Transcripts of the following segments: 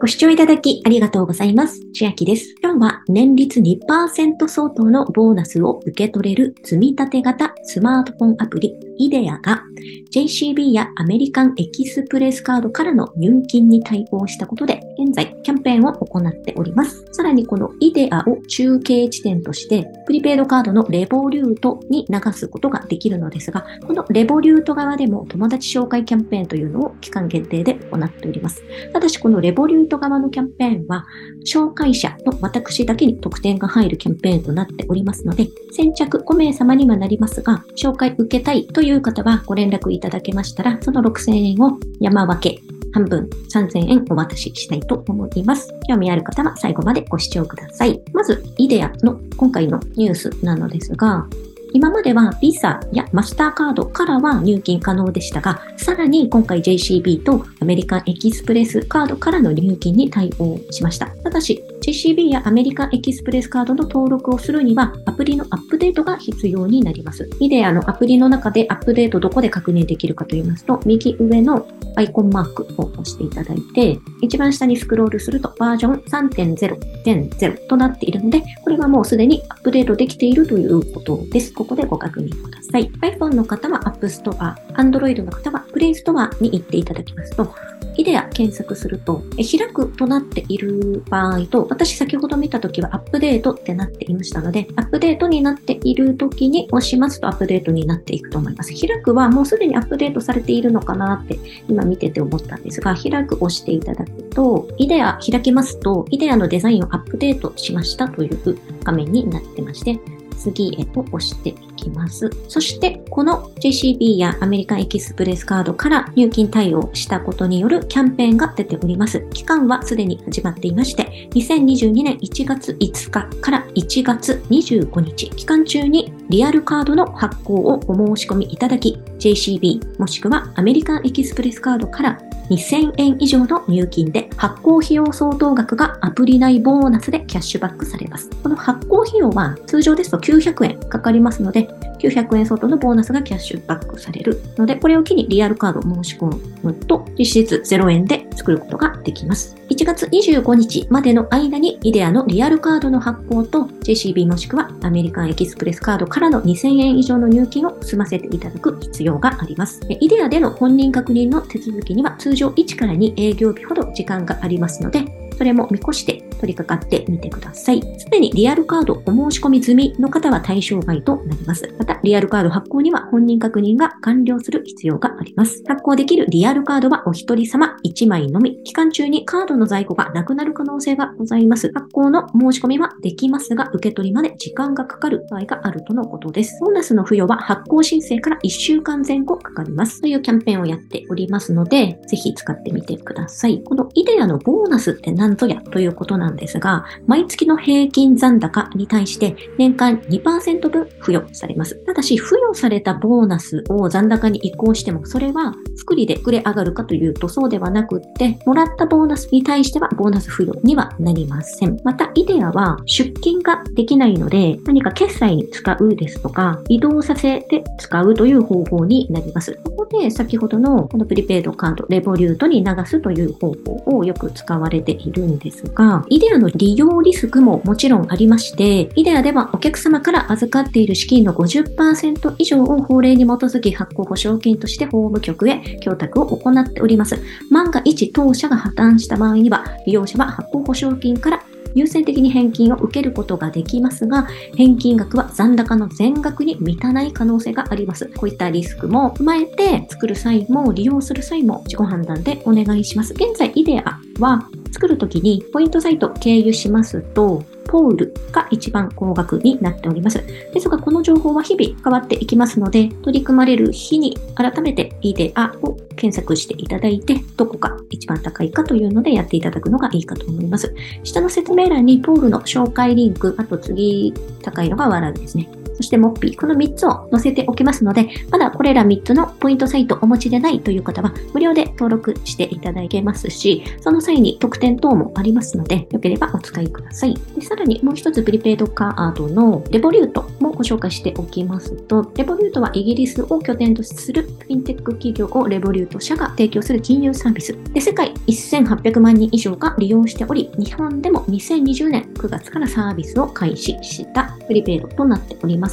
ご視聴いただきありがとうございます。千秋です。今日は年率2%相当のボーナスを受け取れる積み立て型スマートフォンアプリイデアが JCB やアメリカンエキスプレスカードからの入金に対応したことで現在キャンペーンを行っております。さらにこのイデアを中継地点としてプリペイドカードのレボリュートに流すことができるのですが、このレボリュート側でも友達紹介キャンペーンというのを期間限定で行っております。ただしこのレボリュート側のキャンペーンは、紹介者の私だけに特典が入るキャンペーンとなっておりますので、先着5名様にはなりますが、紹介受けたいという方はご連絡いただけましたら、その6000円を山分け、半分3000円お渡ししたいと思います。興味ある方は最後までご視聴ください。まず、イデアの今回のニュースなのですが、今までは Visa やマスターカードからは入金可能でしたが、さらに今回 JCB とアメリカンエキスプレスカードからの入金に対応しました。ただし、JCB やアメリカエキスプレスカードの登録をするには、アプリのアップデートが必要になります。イデアのアプリの中でアップデートどこで確認できるかと言いますと、右上のアイコンマークを押していただいて、一番下にスクロールするとバージョン3.0.0となっているので、これはもうすでにアップデートできているということです。ここでご確認ください。iPhone の方は App Store、Android の方は Play Store に行っていただきますと、イデア検索すると、開くとなっている場合と、私先ほど見たときはアップデートってなっていましたので、アップデートになっているときに押しますとアップデートになっていくと思います。開くはもうすでにアップデートされているのかなって今見てて思ったんですが、開く押していただくと、イデア開きますと、イデアのデザインをアップデートしましたという画面になってまして、次へと押していきます。そして、この JCB やアメリカンエキスプレスカードから入金対応したことによるキャンペーンが出ております。期間はすでに始まっていまして、2022年1月5日から1月25日、期間中にリアルカードの発行をお申し込みいただき、JCB もしくはアメリカンエキスプレスカードから2000円以上の入金で発行費用相当額がアプリ内ボーナスでキャッシュバックされます。この発行費用は通常ですと900円かかりますので、900円相当のボーナスがキャッシュバックされるので、これを機にリアルカードを申し込むと、実質0円で作ることができます。1月25日までの間にイデアのリアルカードの発行と JCB もしくはアメリカンエキスプレスカードからの2000円以上の入金を済ませていただく必要があります。イデアでの本人確認の手続きには通常1から2営業日ほど時間がありますので、それも見越して取り掛かってみてください。すでにリアルカードお申し込み済みの方は対象外となります。また、リアルカード発行には本人確認が完了する必要があります。発行できるリアルカードはお一人様1枚のみ。期間中にカードの在庫がなくなる可能性がございます。発行の申し込みはできますが、受け取りまで時間がかかる場合があるとのことです。ボーナスの付与は発行申請から1週間前後かかります。というキャンペーンをやっておりますので、ぜひ使ってみてください。このイデアのボーナスって何ぞやということなんんですが、毎月の平均残高に対して年間2%分付与されます。ただし、付与されたボーナスを残高に移行しても、それは作りでくれ上がるかというとそうではなくって、もらったボーナスに対してはボーナス付与にはなりません。また、イデアは出金ができないので、何か決済に使うですとか、移動させて使うという方法になります。ここで先ほどのこのプリペイドカード、レボリュートに流すという方法をよく使われているんですが、イイデアの利用リスクももちろんありまして、イデアではお客様から預かっている資金の50%以上を法令に基づき発行保証金として法務局へ供託を行っております。万が一当社が破綻した場合には、利用者は発行保証金から優先的に返金を受けることができますが、返金額は残高の全額に満たない可能性があります。こういったリスクも踏まえて、作る際も利用する際も自己判断でお願いします。現在、イデアは作るときにポイントサイト経由しますと、ポールが一番高額になっております。ですが、この情報は日々変わっていきますので、取り組まれる日に改めてイデアを検索していただいて、どこが一番高いかというのでやっていただくのがいいかと思います。下の説明欄にポールの紹介リンク、あと次高いのがワラですね。そしてモッピー、この3つを載せておきますので、まだこれら3つのポイントサイトお持ちでないという方は、無料で登録していただけますし、その際に特典等もありますので、よければお使いください。でさらにもう一つプリペイドカードのレボリュートもご紹介しておきますと、レボリュートはイギリスを拠点とするフィンテック企業をレボリュート社が提供する金融サービス。で世界1800万人以上が利用しており、日本でも2020年9月からサービスを開始したプリペイドとなっております。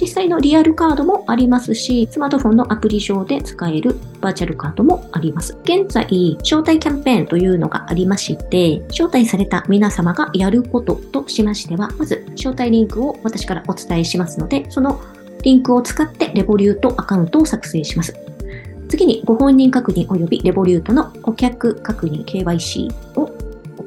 実際のリアルカードもありますし、スマートフォンのアプリ上で使えるバーチャルカードもあります。現在、招待キャンペーンというのがありまして、招待された皆様がやることとしましては、まず招待リンクを私からお伝えしますので、そのリンクを使ってレボリュートアカウントを作成します。次にご本人確認及びレボリュートの顧客確認 KYC を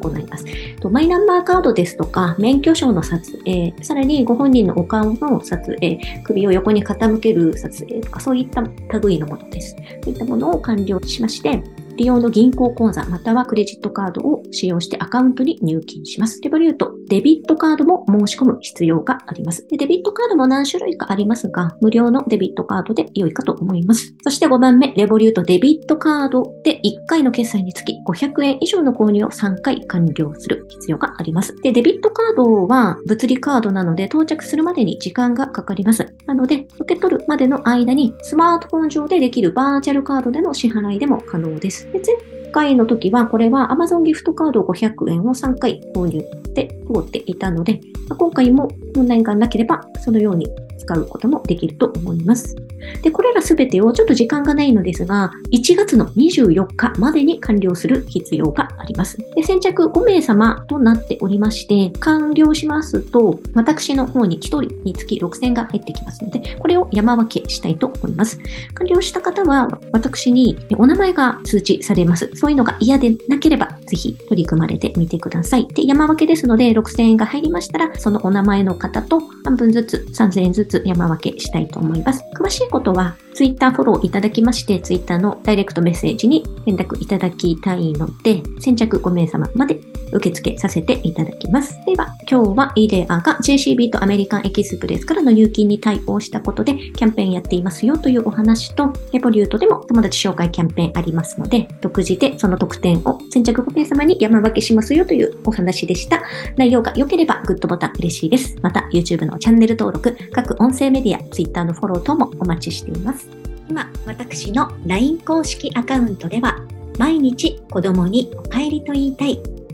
行います。とマイナンバーカードですとか、免許証の撮影、さらにご本人のお顔の撮影、首を横に傾ける撮影とか、そういった類のものです。そういったものを完了しまして、利用の銀行口座またはクレジットカードを使用してアカウントに入金します。レボリュート、デビットカードも申し込む必要があります。でデビットカードも何種類かありますが、無料のデビットカードで良いかと思います。そして5番目、レボリュートデビットカードで1回の決済につき500円以上の購入を3回完了する必要があります。で、デビットカードは物理カードなので到着するまでに時間がかかります。なので、受け取るまでの間にスマートフォン上でできるバーチャルカードでの支払いでも可能です。で回の時は、これは Amazon ギフトカード500円を3回購入で通っていたので、今回も問題がなければ、そのように使うこともできると思います。で、これらすべてをちょっと時間がないのですが、1月の24日までに完了する必要があります。で、先着5名様となっておりまして、完了しますと、私の方に1人につき6000が入ってきますので、これを山分けしたいと思います。完了した方は、私にお名前が通知されます。そういうのが嫌でなければ、ぜひ取り組まれてみてください。で、山分けですので、6000円が入りましたら、そのお名前の方と半分ずつ、3000円ずつ山分けしたいと思います。詳しいいことは、ツイッターフォローいただきまして、ツイッターのダイレクトメッセージに連絡いただきたいので、先着5名様まで受付させていただきます。では、今日はイデアが JCB とアメリカンエキスプレスからの入金に対応したことでキャンペーンやっていますよというお話と、レボリュートでも友達紹介キャンペーンありますので、独自でその特典を先着5名様に山分けしますよというお話でした。内容が良ければグッドボタン嬉しいです。また YouTube のチャンネル登録、各音声メディア、Twitter のフォロー等もお待ちしています。今、私の LINE 公式アカウントでは、毎日子供にお帰りと言いたい